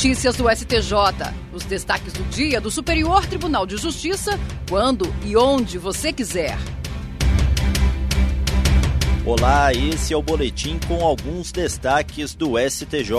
Notícias do STJ. Os destaques do dia do Superior Tribunal de Justiça, quando e onde você quiser. Olá, esse é o boletim com alguns destaques do STJ.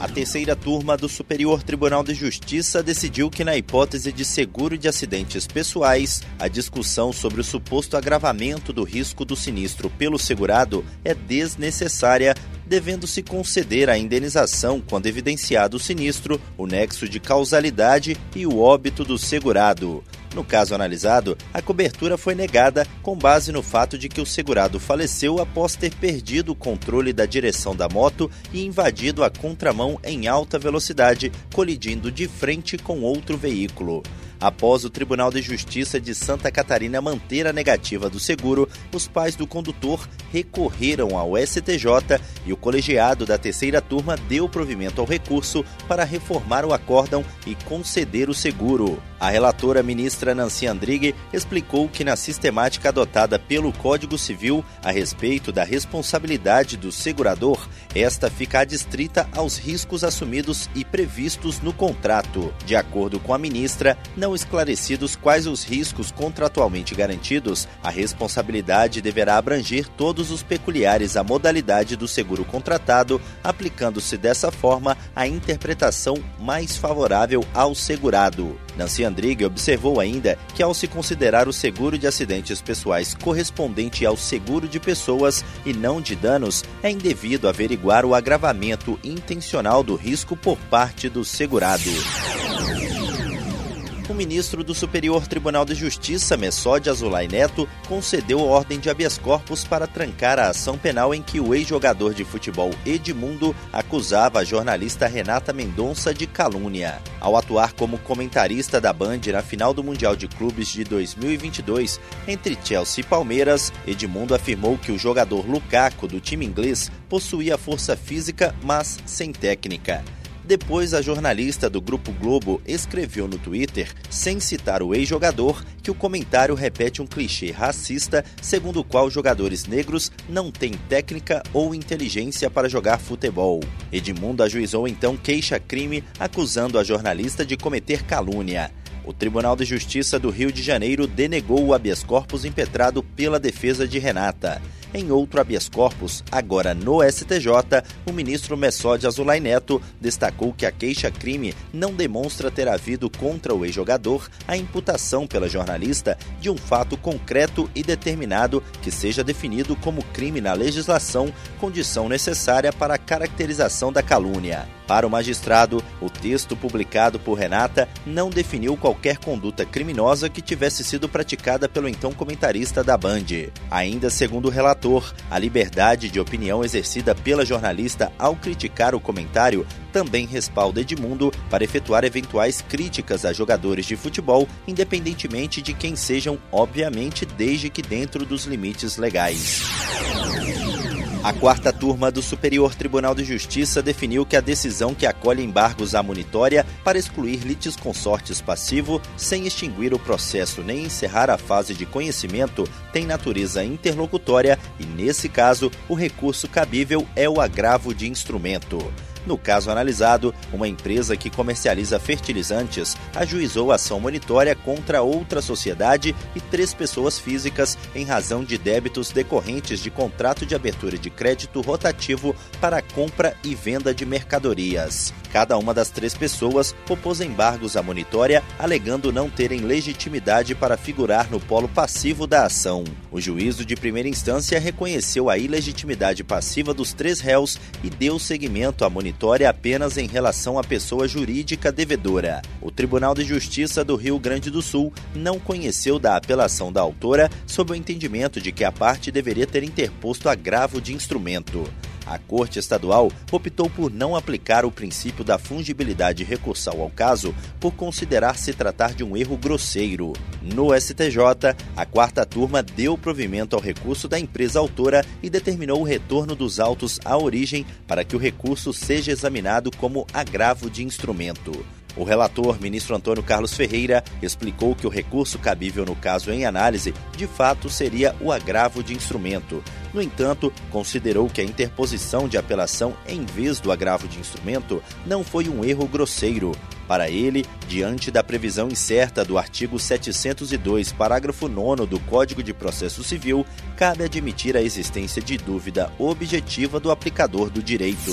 A terceira turma do Superior Tribunal de Justiça decidiu que, na hipótese de seguro de acidentes pessoais, a discussão sobre o suposto agravamento do risco do sinistro pelo segurado é desnecessária devendo-se conceder a indenização quando evidenciado o sinistro, o nexo de causalidade e o óbito do segurado. No caso analisado, a cobertura foi negada com base no fato de que o segurado faleceu após ter perdido o controle da direção da moto e invadido a contramão em alta velocidade, colidindo de frente com outro veículo. Após o Tribunal de Justiça de Santa Catarina manter a negativa do seguro, os pais do condutor recorreram ao STJ e o colegiado da terceira turma deu provimento ao recurso para reformar o acórdão e conceder o seguro. A relatora ministra Nancy Andrighi explicou que na sistemática adotada pelo Código Civil a respeito da responsabilidade do segurador, esta fica adstrita aos riscos assumidos e previstos no contrato. De acordo com a ministra, não esclarecidos quais os riscos contratualmente garantidos, a responsabilidade deverá abranger todos os peculiares à modalidade do seguro contratado, aplicando-se dessa forma a interpretação mais favorável ao segurado. Nancy Andrighi observou ainda que, ao se considerar o seguro de acidentes pessoais correspondente ao seguro de pessoas e não de danos, é indevido averiguar o agravamento intencional do risco por parte do segurado o ministro do Superior Tribunal de Justiça, Messode Azulay Neto, concedeu ordem de habeas corpus para trancar a ação penal em que o ex-jogador de futebol Edmundo acusava a jornalista Renata Mendonça de calúnia. Ao atuar como comentarista da Band na final do Mundial de Clubes de 2022 entre Chelsea e Palmeiras, Edmundo afirmou que o jogador Lukaku do time inglês possuía força física, mas sem técnica. Depois, a jornalista do Grupo Globo escreveu no Twitter, sem citar o ex-jogador, que o comentário repete um clichê racista, segundo o qual jogadores negros não têm técnica ou inteligência para jogar futebol. Edmundo ajuizou então queixa-crime, acusando a jornalista de cometer calúnia. O Tribunal de Justiça do Rio de Janeiro denegou o habeas corpus impetrado pela defesa de Renata. Em outro habeas corpus, agora no STJ, o ministro Messode Azulay Neto destacou que a queixa-crime não demonstra ter havido contra o ex-jogador a imputação pela jornalista de um fato concreto e determinado que seja definido como crime na legislação, condição necessária para a caracterização da calúnia. Para o magistrado, o texto publicado por Renata não definiu qualquer conduta criminosa que tivesse sido praticada pelo então comentarista da Band. Ainda segundo o relator, a liberdade de opinião exercida pela jornalista ao criticar o comentário também respalda Edmundo para efetuar eventuais críticas a jogadores de futebol, independentemente de quem sejam, obviamente, desde que dentro dos limites legais. A quarta turma do Superior Tribunal de Justiça definiu que a decisão que acolhe embargos à monitória para excluir litisconsortes passivo sem extinguir o processo nem encerrar a fase de conhecimento tem natureza interlocutória e, nesse caso, o recurso cabível é o agravo de instrumento. No caso analisado, uma empresa que comercializa fertilizantes ajuizou ação monitória contra outra sociedade e três pessoas físicas em razão de débitos decorrentes de contrato de abertura de crédito rotativo para compra e venda de mercadorias. Cada uma das três pessoas opôs embargos à monitória, alegando não terem legitimidade para figurar no polo passivo da ação. O juízo de primeira instância reconheceu a ilegitimidade passiva dos três réus e deu seguimento à monitória apenas em relação à pessoa jurídica devedora. O Tribunal de Justiça do Rio Grande do Sul não conheceu da apelação da autora sob o entendimento de que a parte deveria ter interposto agravo de instrumento. A Corte Estadual optou por não aplicar o princípio da fungibilidade recursal ao caso por considerar se tratar de um erro grosseiro. No STJ, a quarta turma deu provimento ao recurso da empresa autora e determinou o retorno dos autos à origem para que o recurso seja examinado como agravo de instrumento. O relator, ministro Antônio Carlos Ferreira, explicou que o recurso cabível no caso em análise, de fato, seria o agravo de instrumento. No entanto, considerou que a interposição de apelação em vez do agravo de instrumento não foi um erro grosseiro. Para ele, diante da previsão incerta do artigo 702, parágrafo 9 do Código de Processo Civil, cabe admitir a existência de dúvida objetiva do aplicador do direito.